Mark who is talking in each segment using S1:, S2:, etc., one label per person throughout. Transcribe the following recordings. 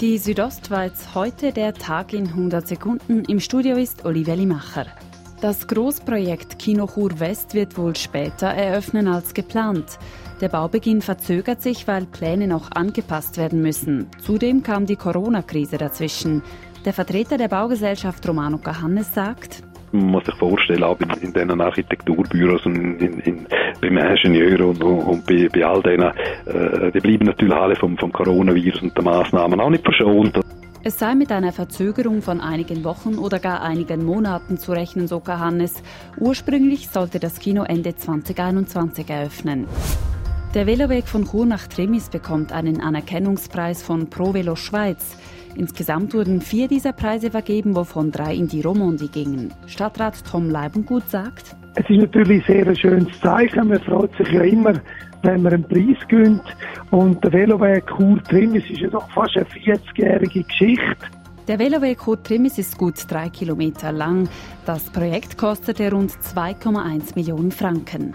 S1: Die Südostschweiz heute der Tag in 100 Sekunden. Im Studio ist Olivia Limacher. Das Großprojekt Kinochur West wird wohl später eröffnen als geplant. Der Baubeginn verzögert sich, weil Pläne noch angepasst werden müssen. Zudem kam die Corona-Krise dazwischen. Der Vertreter der Baugesellschaft Romano Cahannes sagt,
S2: man muss sich vorstellen, auch in, in diesen Architekturbüros und in, in, beim Ingenieur und, und bei, bei all denen, äh, die bleiben natürlich alle vom, vom Coronavirus und den Massnahmen auch nicht verschont.
S1: Es sei mit einer Verzögerung von einigen Wochen oder gar einigen Monaten zu rechnen, so Hannes. Ursprünglich sollte das Kino Ende 2021 eröffnen. Der Veloweg von Chur nach Tremis bekommt einen Anerkennungspreis von Pro Velo Schweiz. Insgesamt wurden vier dieser Preise vergeben, wovon drei in die Romandie gingen. Stadtrat Tom Leibengut sagt,
S3: es ist natürlich sehr ein schönes Zeichen. Man freut sich ja immer, wenn man einen Preis gönnt. Und der Veloweg Chur Trimis ist ja doch fast eine 40-jährige Geschichte.
S1: Der Veloweg Chur Trimis ist gut drei Kilometer lang. Das Projekt kostete rund 2,1 Millionen Franken.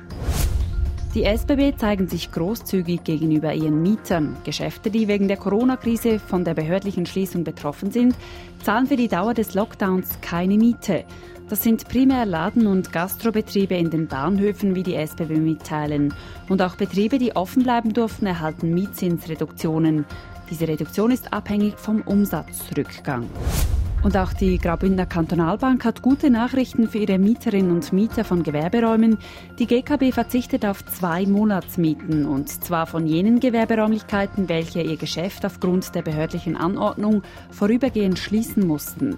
S1: Die SBB zeigen sich großzügig gegenüber ihren Mietern. Geschäfte, die wegen der Corona-Krise von der behördlichen Schließung betroffen sind, zahlen für die Dauer des Lockdowns keine Miete. Das sind primär Laden- und Gastrobetriebe in den Bahnhöfen, wie die SBB mitteilen. Und auch Betriebe, die offen bleiben durften, erhalten Mietzinsreduktionen. Diese Reduktion ist abhängig vom Umsatzrückgang. Und auch die Graubündner Kantonalbank hat gute Nachrichten für ihre Mieterinnen und Mieter von Gewerberäumen. Die GKB verzichtet auf zwei Monatsmieten und zwar von jenen Gewerberäumlichkeiten, welche ihr Geschäft aufgrund der behördlichen Anordnung vorübergehend schließen mussten.